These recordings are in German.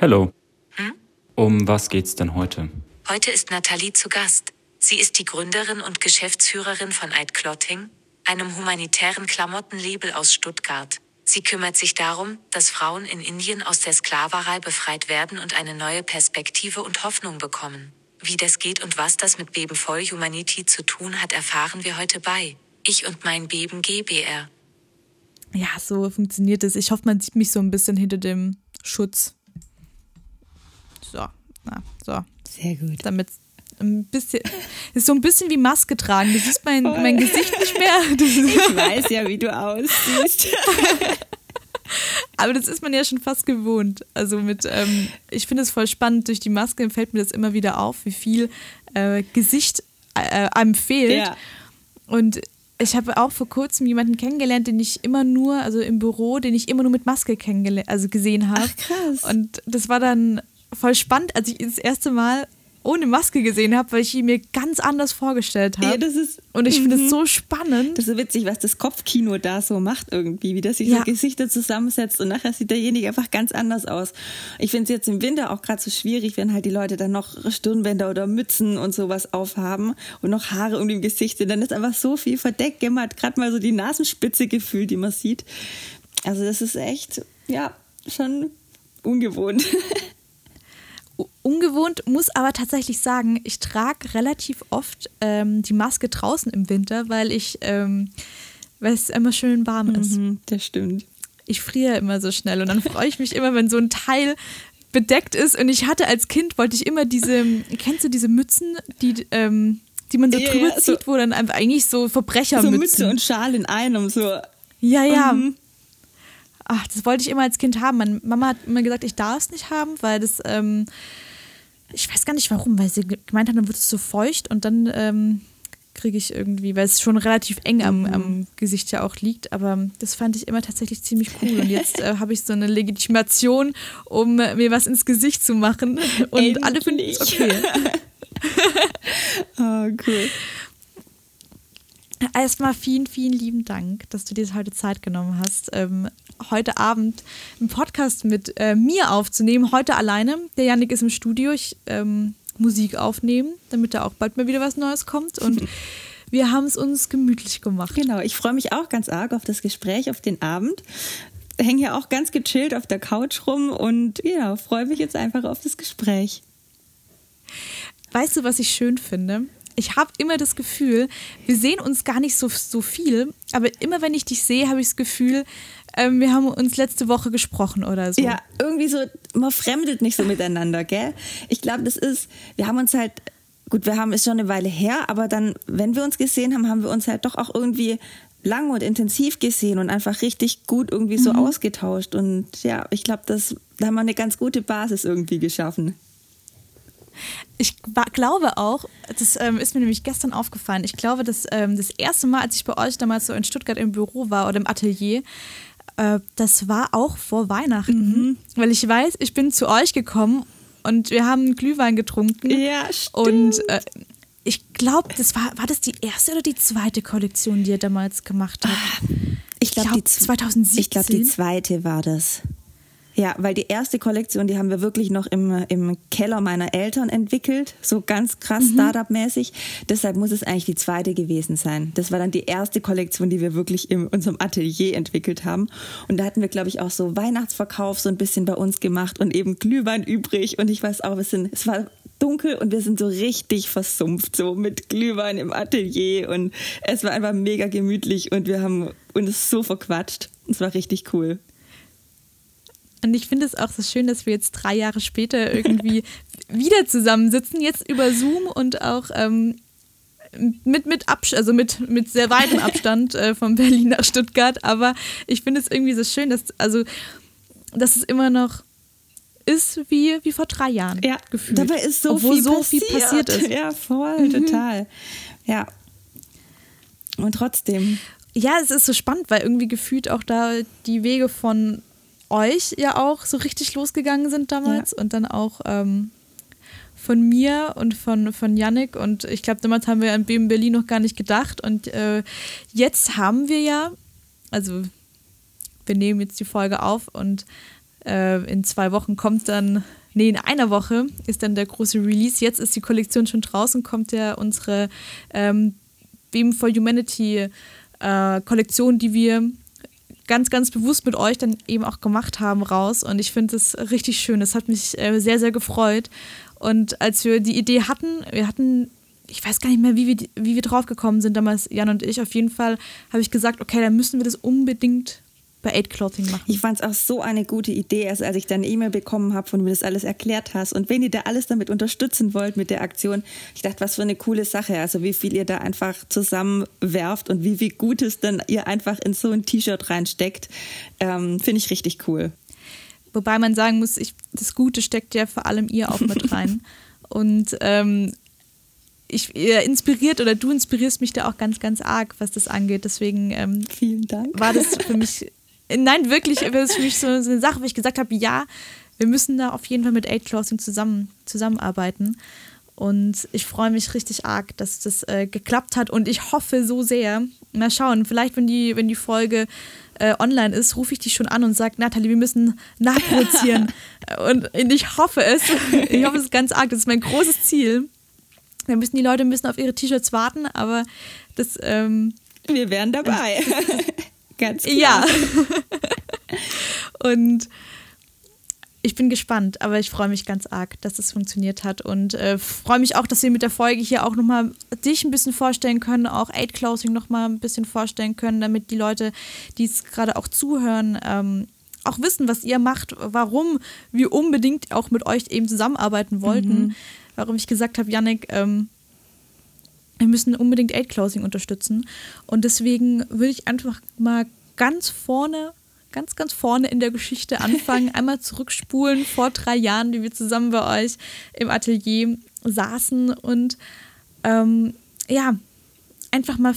Hello. Hm? Um was geht's denn heute? Heute ist Nathalie zu Gast. Sie ist die Gründerin und Geschäftsführerin von Eid Clothing, einem humanitären Klamottenlabel aus Stuttgart. Sie kümmert sich darum, dass Frauen in Indien aus der Sklaverei befreit werden und eine neue Perspektive und Hoffnung bekommen. Wie das geht und was das mit Beben voll Humanity zu tun hat, erfahren wir heute bei Ich und mein Beben GBR. Ja, so funktioniert es. Ich hoffe, man sieht mich so ein bisschen hinter dem Schutz. So, na, so. Sehr gut. Damit ein bisschen, ist so ein bisschen wie Maske tragen. Du siehst mein, mein Gesicht nicht mehr. Ich weiß ja, wie du aussiehst. Aber das ist man ja schon fast gewohnt. Also mit, ähm, ich finde es voll spannend, durch die Maske fällt mir das immer wieder auf, wie viel äh, Gesicht äh, einem fehlt. Ja. Und ich habe auch vor kurzem jemanden kennengelernt, den ich immer nur, also im Büro, den ich immer nur mit Maske kennengelernt, also gesehen habe. Ach, krass. Und das war dann voll spannend, als ich ihn das erste Mal ohne Maske gesehen habe, weil ich ihn mir ganz anders vorgestellt habe. Ja, das ist- Und ich finde Mhm. es so spannend. Das ist so witzig, was das Kopfkino da so macht irgendwie, wie das sich Ja. so Gesichter zusammensetzt und nachher sieht derjenige einfach ganz anders aus. Ich finde es jetzt im Winter auch gerade so schwierig, wenn halt die Leute dann noch Stirnbänder oder Mützen und sowas aufhaben und noch Haare um dem Gesicht sind. Dann ist einfach so viel verdeckt. Man hat gerade mal so die Nasenspitze gefühlt, die man sieht. Also das ist echt, ja, schon ungewohnt. ungewohnt, muss aber tatsächlich sagen, ich trage relativ oft ähm, die Maske draußen im Winter, weil ich, ähm, weil es immer schön warm ist. Mhm, das stimmt. Ich friere immer so schnell und dann freue ich mich immer, wenn so ein Teil bedeckt ist. Und ich hatte als Kind, wollte ich immer diese, kennst du diese Mützen, die, ähm, die man so Ja, drüber ja, so- zieht, wo dann einfach eigentlich so Verbrechermützen. So Mütze und Schal in einem, so. Ja, ja. Mhm. Ach, das wollte ich immer als Kind haben. Meine Mama hat immer gesagt, ich darf es nicht haben, weil das, ähm, ich weiß gar nicht warum, weil sie ge- gemeint hat, dann wird es so feucht und dann ähm, kriege ich irgendwie, weil es schon relativ eng am, am Gesicht ja auch liegt, aber das fand ich immer tatsächlich ziemlich cool. Und jetzt äh, habe ich so eine Legitimation, um äh, mir was ins Gesicht zu machen. Und alle finden es Endlich. okay. Oh, cool. Erstmal vielen, vielen lieben Dank, dass du dir heute Zeit genommen hast, ähm, heute Abend einen Podcast mit äh, mir aufzunehmen. Heute alleine. Der Janik ist im Studio. Ich ähm, Musik aufnehmen, damit da auch bald mal wieder was Neues kommt. Und wir haben es uns gemütlich gemacht. Genau, ich freue mich auch ganz arg auf das Gespräch, auf den Abend. Hänge ja auch ganz gechillt auf der Couch rum und ja, freue mich jetzt einfach auf das Gespräch. Weißt du, was ich schön finde? Ich habe immer das Gefühl, wir sehen uns gar nicht so, so viel, aber immer wenn ich dich sehe, habe ich das Gefühl, ähm, wir haben uns letzte Woche gesprochen oder so. Ja, irgendwie so, man fremdelt nicht so miteinander, gell? Ich glaube, das ist, wir haben uns halt, gut, wir haben es schon eine Weile her, aber dann, wenn wir uns gesehen haben, haben wir uns halt doch auch irgendwie lang und intensiv gesehen und einfach richtig gut irgendwie so ausgetauscht. Und ja, ich glaube, das, da haben wir eine ganz gute Basis irgendwie geschaffen. Ich glaube auch, das ähm, ist mir nämlich gestern aufgefallen, ich glaube, dass ähm, das erste Mal, als ich bei euch damals so in Stuttgart im Büro war oder im Atelier, äh, das war auch vor Weihnachten. Weil ich weiß, ich bin zu euch gekommen und wir haben Glühwein getrunken. Ja, stimmt. Und äh, ich glaube, das war, war das die erste oder die zweite Kollektion, die ihr damals gemacht habt? Ich glaube, glaub, die z- 2017. Ich glaube, die zweite war das. Ja, weil die erste Kollektion, die haben wir wirklich noch im, im Keller meiner Eltern entwickelt, so ganz krass Startup-mäßig. Deshalb muss es eigentlich die zweite gewesen sein. Das war dann die erste Kollektion, die wir wirklich in unserem Atelier entwickelt haben. Und da hatten wir, glaube ich, auch so Weihnachtsverkauf so ein bisschen bei uns gemacht und eben Glühwein übrig. Und ich weiß auch, wir sind, es war dunkel und wir sind so richtig versumpft, so mit Glühwein im Atelier und es war einfach mega gemütlich und wir haben uns so verquatscht. Es war richtig cool. Und ich finde es auch so schön, dass wir jetzt drei Jahre später irgendwie wieder zusammensitzen, jetzt über Zoom und auch ähm, mit, mit, Absch also mit, mit sehr weitem Abstand äh, von Berlin nach Stuttgart. Aber ich finde es irgendwie so schön, dass, also, dass es immer noch ist wie, wie vor drei Jahren Ja, gefühlt. dabei ist so, Obwohl viel, so passiert. viel passiert ist. Mhm. Ja, voll, total. Ja. Und trotzdem. Ja, es ist so spannend, weil irgendwie gefühlt auch da die Wege von euch ja auch so richtig losgegangen sind damals und dann auch ähm, von mir und von, von Yannick. Und ich glaube, damals haben wir an BM Berlin noch gar nicht gedacht. Und äh, jetzt haben wir ja, also wir nehmen jetzt die Folge auf und äh, in zwei Wochen kommt dann, nee, in einer Woche ist dann der große Release. Jetzt ist die Kollektion schon draußen, kommt ja unsere ähm, Beam for Humanity äh, Kollektion, die wir ganz, ganz bewusst mit euch dann eben auch gemacht haben, raus. Und ich finde es richtig schön. Es hat mich äh, sehr, sehr gefreut. Und als wir die Idee hatten, wir hatten, ich weiß gar nicht mehr, wie wir, wie wir drauf gekommen sind damals, Jan und ich, auf jeden Fall habe ich gesagt, okay, dann müssen wir das unbedingt bei Aid Clothing machen. Ich fand es auch so eine gute Idee, also als ich deine E-Mail bekommen habe, von mir das alles erklärt hast und wenn ihr da alles damit unterstützen wollt mit der Aktion, ich dachte, was für eine coole Sache, also wie viel ihr da einfach zusammenwerft und wie viel Gutes dann ihr einfach in so ein T-Shirt reinsteckt, ähm, finde ich richtig cool. Wobei man sagen muss, ich, das Gute steckt ja vor allem ihr auch mit rein und ähm, ich ihr inspiriert oder du inspirierst mich da auch ganz, ganz arg, was das angeht. Deswegen ähm, vielen Dank. War das für mich Nein, wirklich, das ist für mich so, eine Sache, wo ich gesagt habe, ja, wir müssen da auf jeden Fall mit Aid Closing zusammen, zusammenarbeiten. Und ich freue mich richtig arg, dass das äh, geklappt hat. Und ich hoffe so sehr, mal schauen, vielleicht, wenn die, wenn die Folge äh, online ist, rufe ich dich schon an und sage, Nathalie, wir müssen nachproduzieren. und ich hoffe es. Ich hoffe es ganz arg. Das ist mein großes Ziel. Da müssen die Leute ein bisschen auf ihre T-Shirts warten, aber das. Ähm, wir wären dabei. Ganz klar. Ja. und ich bin gespannt, aber ich freue mich ganz arg, dass das funktioniert hat und äh, freue mich auch, dass wir mit der Folge hier auch nochmal dich ein bisschen vorstellen können, auch Aid Closing nochmal ein bisschen vorstellen können, damit die Leute, die es gerade auch zuhören, ähm, auch wissen, was ihr macht, warum wir unbedingt auch mit euch eben zusammenarbeiten wollten, mhm. warum ich gesagt habe, Yannick, ähm, wir müssen unbedingt Aid Closing unterstützen. Und deswegen würde ich einfach mal ganz vorne, ganz, ganz vorne in der Geschichte anfangen, einmal zurückspulen vor drei Jahren, die wir zusammen bei euch im Atelier saßen und ähm, ja, einfach mal,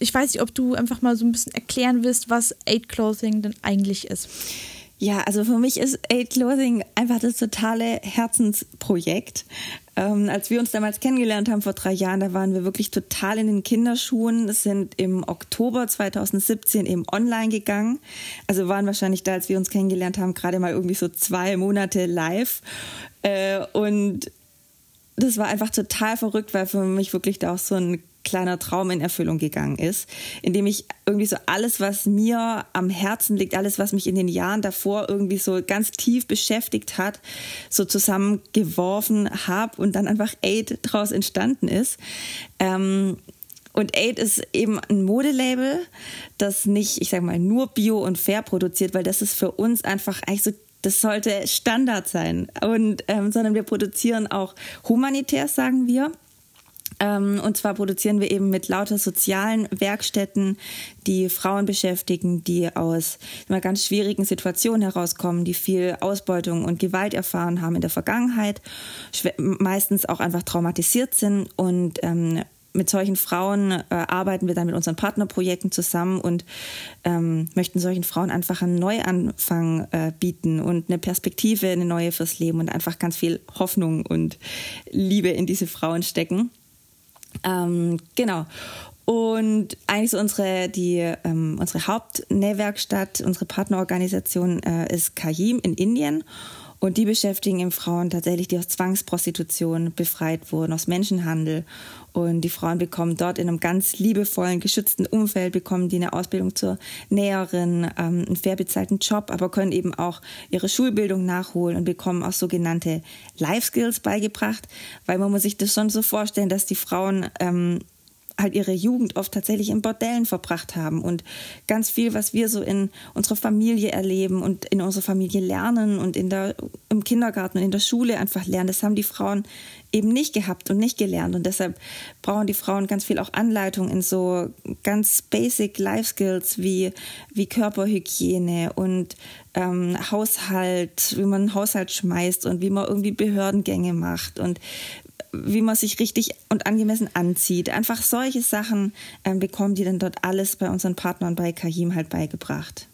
ich weiß nicht, ob du einfach mal so ein bisschen erklären willst, was Aid Clothing denn eigentlich ist. Ja, also für mich ist Aid Clothing einfach das totale Herzensprojekt. Ähm, als wir uns damals kennengelernt haben vor drei Jahren, da waren wir wirklich total in den Kinderschuhen, sind im Oktober 2017 eben online gegangen. Also waren wahrscheinlich da, als wir uns kennengelernt haben, gerade mal irgendwie so zwei Monate live. Äh, und das war einfach total verrückt, weil für mich wirklich da auch so ein kleiner Traum in Erfüllung gegangen ist, indem ich irgendwie so alles, was mir am Herzen liegt, alles, was mich in den Jahren davor irgendwie so ganz tief beschäftigt hat, so zusammengeworfen habe und dann einfach Aid draus entstanden ist. Ähm, und Aid ist eben ein Modelabel, das nicht, ich sag mal, nur bio und fair produziert, weil das ist für uns einfach eigentlich so das sollte Standard sein. Und ähm, sondern wir produzieren auch humanitär, sagen wir. Ähm, und zwar produzieren wir eben mit lauter sozialen Werkstätten, die Frauen beschäftigen, die aus immer ganz schwierigen Situationen herauskommen, die viel Ausbeutung und Gewalt erfahren haben in der Vergangenheit, meistens auch einfach traumatisiert sind und ähm, mit solchen Frauen äh, arbeiten wir dann mit unseren Partnerprojekten zusammen und ähm, möchten solchen Frauen einfach einen Neuanfang äh, bieten und eine Perspektive, eine neue fürs Leben und einfach ganz viel Hoffnung und Liebe in diese Frauen stecken. Ähm, genau. Und eigentlich so unsere, die, ähm, unsere Hauptnähwerkstatt, unsere Partnerorganisation äh, ist Kajim in Indien. Und die beschäftigen eben Frauen tatsächlich, die aus Zwangsprostitution befreit wurden, aus Menschenhandel. Und die Frauen bekommen dort in einem ganz liebevollen, geschützten Umfeld, bekommen die eine Ausbildung zur Näherin, ähm, einen fair bezahlten Job, aber können eben auch ihre Schulbildung nachholen und bekommen auch sogenannte Life Skills beigebracht, weil man muss sich das schon so vorstellen, dass die Frauen ähm, halt ihre Jugend oft tatsächlich in Bordellen verbracht haben und ganz viel, was wir so in unserer Familie erleben und in unserer Familie lernen und in der, im Kindergarten und in der Schule einfach lernen, das haben die Frauen eben nicht gehabt und nicht gelernt. Und deshalb brauchen die Frauen ganz viel auch Anleitung in so ganz basic Life Skills wie, wie Körperhygiene und ähm, Haushalt, wie man einen Haushalt schmeißt und wie man irgendwie Behördengänge macht und wie man sich richtig und angemessen anzieht. Einfach solche Sachen ähm, bekommen die dann dort alles bei unseren Partnern bei Kahim halt beigebracht.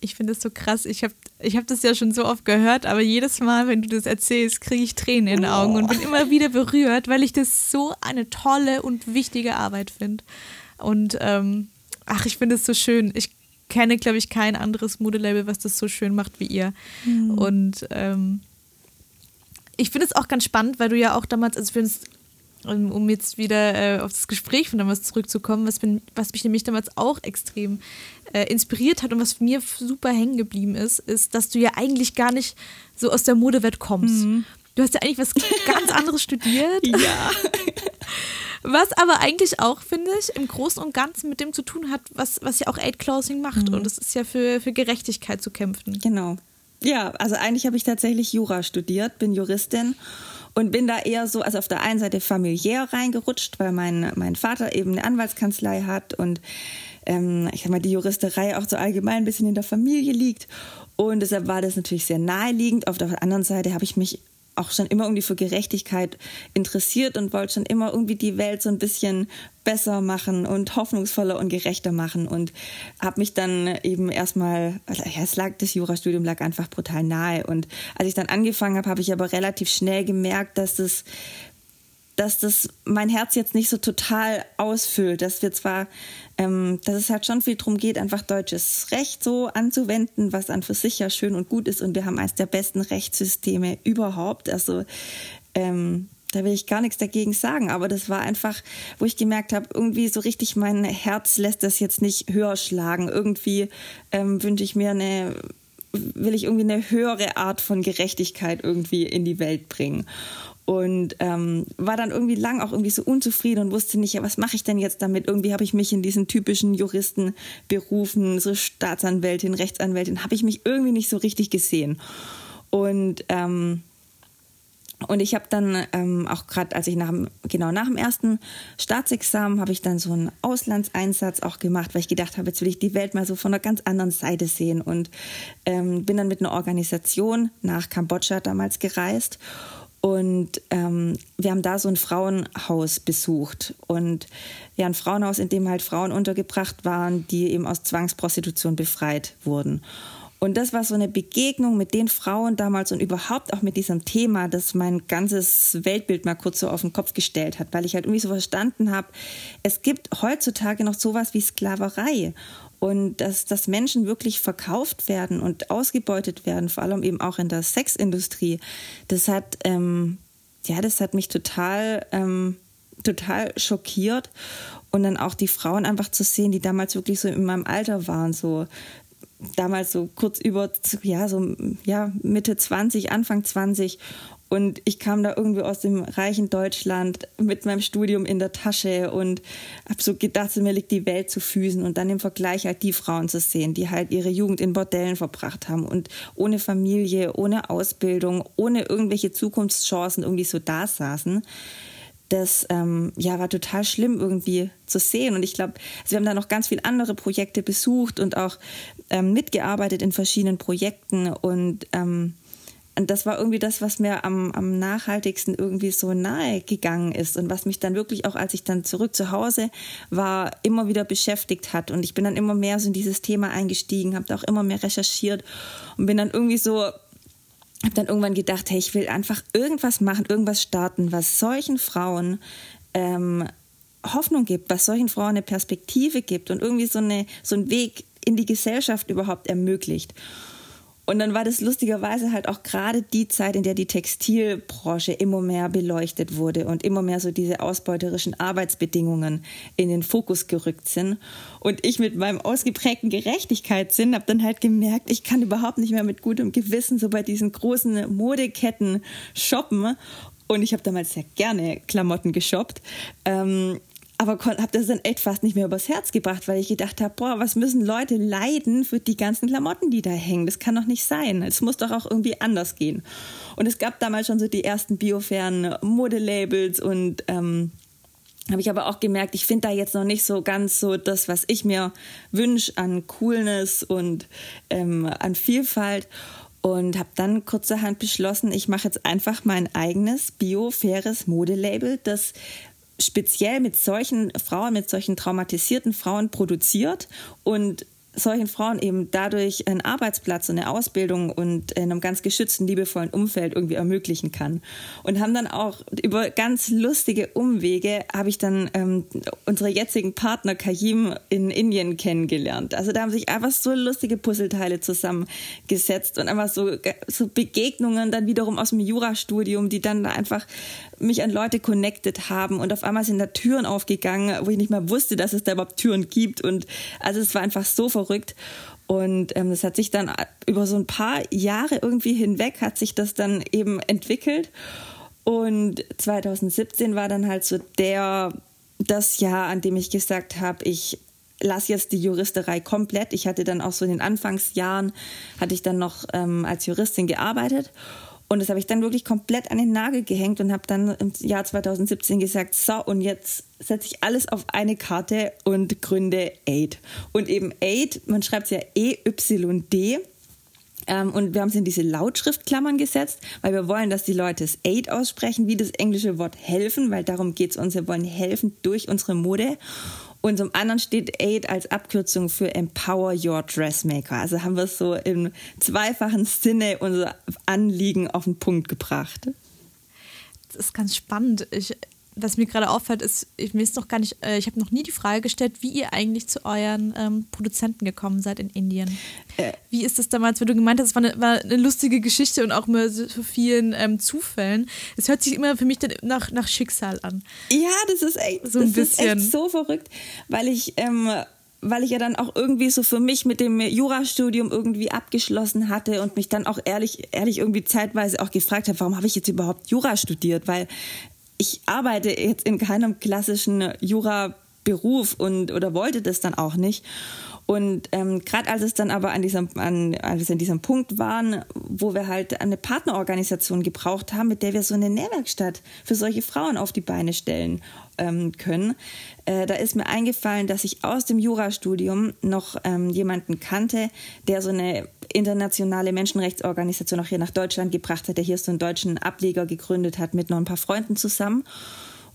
Ich finde das so krass. Ich habe ich hab das ja schon so oft gehört, aber jedes Mal, wenn du das erzählst, kriege ich Tränen in den Augen oh. und bin immer wieder berührt, weil ich das so eine tolle und wichtige Arbeit finde. Und ähm, ach, ich finde es so schön. Ich kenne, glaube ich, kein anderes Modelabel, was das so schön macht wie ihr. Mhm. Und ähm, ich finde es auch ganz spannend, weil du ja auch damals, also für uns um jetzt wieder äh, auf das Gespräch von damals zurückzukommen, was, bin, was mich nämlich damals auch extrem äh, inspiriert hat und was mir super hängen geblieben ist, ist, dass du ja eigentlich gar nicht so aus der Modewelt kommst. Mhm. Du hast ja eigentlich was ganz anderes studiert. Ja. Was aber eigentlich auch, finde ich, im Großen und Ganzen mit dem zu tun hat, was, was ja auch Aid Closing macht. Mhm. Und das ist ja für, für Gerechtigkeit zu kämpfen. Genau. Ja, also eigentlich habe ich tatsächlich Jura studiert, bin Juristin und bin da eher so, also auf der einen Seite familiär reingerutscht, weil mein, mein Vater eben eine Anwaltskanzlei hat und ähm, ich sag mal, die Juristerei auch so allgemein ein bisschen in der Familie liegt. Und deshalb war das natürlich sehr naheliegend. Auf der anderen Seite habe ich mich auch schon immer irgendwie für Gerechtigkeit interessiert und wollte schon immer irgendwie die Welt so ein bisschen besser machen und hoffnungsvoller und gerechter machen und habe mich dann eben erstmal, also ja, es lag, das Jurastudium lag einfach brutal nahe und als ich dann angefangen habe, habe ich aber relativ schnell gemerkt, dass das dass das mein Herz jetzt nicht so total ausfüllt, dass wir zwar, ähm, dass es halt schon viel darum geht, einfach deutsches Recht so anzuwenden, was an für sich ja schön und gut ist und wir haben eines der besten Rechtssysteme überhaupt. Also ähm, da will ich gar nichts dagegen sagen, aber das war einfach, wo ich gemerkt habe, irgendwie so richtig mein Herz lässt das jetzt nicht höher schlagen. Irgendwie ähm, wünsche ich mir eine, will ich irgendwie eine höhere Art von Gerechtigkeit irgendwie in die Welt bringen und ähm, war dann irgendwie lang auch irgendwie so unzufrieden und wusste nicht, ja, was mache ich denn jetzt damit? Irgendwie habe ich mich in diesen typischen Juristen berufen, so Staatsanwältin, Rechtsanwältin, habe ich mich irgendwie nicht so richtig gesehen. Und ähm, und ich habe dann ähm, auch gerade, als ich nach dem, genau nach dem ersten Staatsexamen, habe ich dann so einen Auslandseinsatz auch gemacht, weil ich gedacht habe, jetzt will ich die Welt mal so von einer ganz anderen Seite sehen und ähm, bin dann mit einer Organisation nach Kambodscha damals gereist und ähm, wir haben da so ein Frauenhaus besucht. Und ja, ein Frauenhaus, in dem halt Frauen untergebracht waren, die eben aus Zwangsprostitution befreit wurden. Und das war so eine Begegnung mit den Frauen damals und überhaupt auch mit diesem Thema, das mein ganzes Weltbild mal kurz so auf den Kopf gestellt hat, weil ich halt irgendwie so verstanden habe, es gibt heutzutage noch sowas wie Sklaverei und dass, dass Menschen wirklich verkauft werden und ausgebeutet werden, vor allem eben auch in der Sexindustrie, das hat, ähm, ja, das hat mich total, ähm, total schockiert. Und dann auch die Frauen einfach zu sehen, die damals wirklich so in meinem Alter waren, so damals so kurz über, ja, so, ja, Mitte 20, Anfang 20 und ich kam da irgendwie aus dem reichen Deutschland mit meinem Studium in der Tasche und habe so gedacht, mir liegt die Welt zu Füßen. Und dann im Vergleich halt die Frauen zu sehen, die halt ihre Jugend in Bordellen verbracht haben und ohne Familie, ohne Ausbildung, ohne irgendwelche Zukunftschancen irgendwie so da saßen. Das ähm, ja, war total schlimm irgendwie zu sehen. Und ich glaube, also wir haben da noch ganz viele andere Projekte besucht und auch ähm, mitgearbeitet in verschiedenen Projekten. Und ähm, und das war irgendwie das, was mir am, am nachhaltigsten irgendwie so nahe gegangen ist und was mich dann wirklich auch, als ich dann zurück zu Hause war, immer wieder beschäftigt hat. Und ich bin dann immer mehr so in dieses Thema eingestiegen, habe auch immer mehr recherchiert und bin dann irgendwie so habe dann irgendwann gedacht, hey, ich will einfach irgendwas machen, irgendwas starten, was solchen Frauen ähm, Hoffnung gibt, was solchen Frauen eine Perspektive gibt und irgendwie so, eine, so einen Weg in die Gesellschaft überhaupt ermöglicht. Und dann war das lustigerweise halt auch gerade die Zeit, in der die Textilbranche immer mehr beleuchtet wurde und immer mehr so diese ausbeuterischen Arbeitsbedingungen in den Fokus gerückt sind. Und ich mit meinem ausgeprägten Gerechtigkeitssinn habe dann halt gemerkt, ich kann überhaupt nicht mehr mit gutem Gewissen so bei diesen großen Modeketten shoppen. Und ich habe damals sehr gerne Klamotten geshoppt. Ähm, aber habe das dann echt fast nicht mehr übers Herz gebracht, weil ich gedacht habe, boah, was müssen Leute leiden für die ganzen Klamotten, die da hängen? Das kann doch nicht sein. Es muss doch auch irgendwie anders gehen. Und es gab damals schon so die ersten biofairen Modelabels und ähm, habe ich aber auch gemerkt, ich finde da jetzt noch nicht so ganz so das, was ich mir wünsche an Coolness und ähm, an Vielfalt und habe dann kurzerhand beschlossen, ich mache jetzt einfach mein eigenes biofaires Modelabel, das speziell mit solchen Frauen, mit solchen traumatisierten Frauen produziert. Und solchen Frauen eben dadurch einen Arbeitsplatz und eine Ausbildung und in einem ganz geschützten, liebevollen Umfeld irgendwie ermöglichen kann. Und haben dann auch über ganz lustige Umwege, habe ich dann ähm, unsere jetzigen Partner Kayim in Indien kennengelernt. Also da haben sich einfach so lustige Puzzleteile zusammengesetzt und einfach so, so Begegnungen dann wiederum aus dem Jurastudium, die dann einfach mich an Leute connected haben und auf einmal sind da Türen aufgegangen, wo ich nicht mal wusste, dass es da überhaupt Türen gibt und also es war einfach so verrückt und ähm, das hat sich dann über so ein paar Jahre irgendwie hinweg hat sich das dann eben entwickelt. Und 2017 war dann halt so der das Jahr, an dem ich gesagt habe, ich lasse jetzt die Juristerei komplett. Ich hatte dann auch so in den Anfangsjahren, hatte ich dann noch ähm, als Juristin gearbeitet und das habe ich dann wirklich komplett an den Nagel gehängt und habe dann im Jahr 2017 gesagt, so und jetzt setze ich alles auf eine Karte und gründe AID. Und eben AID, man schreibt es ja E-Y-D. Ähm, und wir haben es in diese Lautschriftklammern gesetzt, weil wir wollen, dass die Leute es Aid aussprechen, wie das englische Wort helfen, weil darum geht es uns. Wir wollen helfen durch unsere Mode. Und zum anderen steht AID als Abkürzung für Empower Your Dressmaker. Also haben wir es so im zweifachen Sinne unser Anliegen auf den Punkt gebracht. Das ist ganz spannend. Ich was mir gerade auffällt, ist, ich, mir ist noch gar nicht, äh, ich habe noch nie die Frage gestellt, wie ihr eigentlich zu euren ähm, Produzenten gekommen seid in Indien. Äh, wie ist das damals, wenn du gemeint hast, es war eine, war eine lustige Geschichte und auch mit so vielen ähm, Zufällen. Es hört sich immer für mich dann nach, nach Schicksal an. Ja, das ist echt, so ein bisschen. so verrückt, weil ich ähm, weil ich ja dann auch irgendwie so für mich mit dem Jurastudium irgendwie abgeschlossen hatte und mich dann auch ehrlich, ehrlich irgendwie zeitweise auch gefragt habe, warum habe ich jetzt überhaupt Jura studiert? Weil ich arbeite jetzt in keinem klassischen Jura-Beruf und oder wollte das dann auch nicht. Und ähm, gerade als es dann aber an diesem, an, als in diesem Punkt waren, wo wir halt eine Partnerorganisation gebraucht haben, mit der wir so eine Nährwerkstatt für solche Frauen auf die Beine stellen ähm, können, äh, da ist mir eingefallen, dass ich aus dem Jurastudium noch ähm, jemanden kannte, der so eine internationale Menschenrechtsorganisation auch hier nach Deutschland gebracht hat, der hier so einen deutschen Ableger gegründet hat mit noch ein paar Freunden zusammen.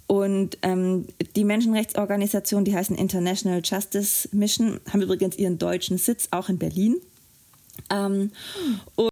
Und ähm, die Menschenrechtsorganisation, die heißen International Justice Mission, haben übrigens ihren deutschen Sitz auch in Berlin. Ähm, und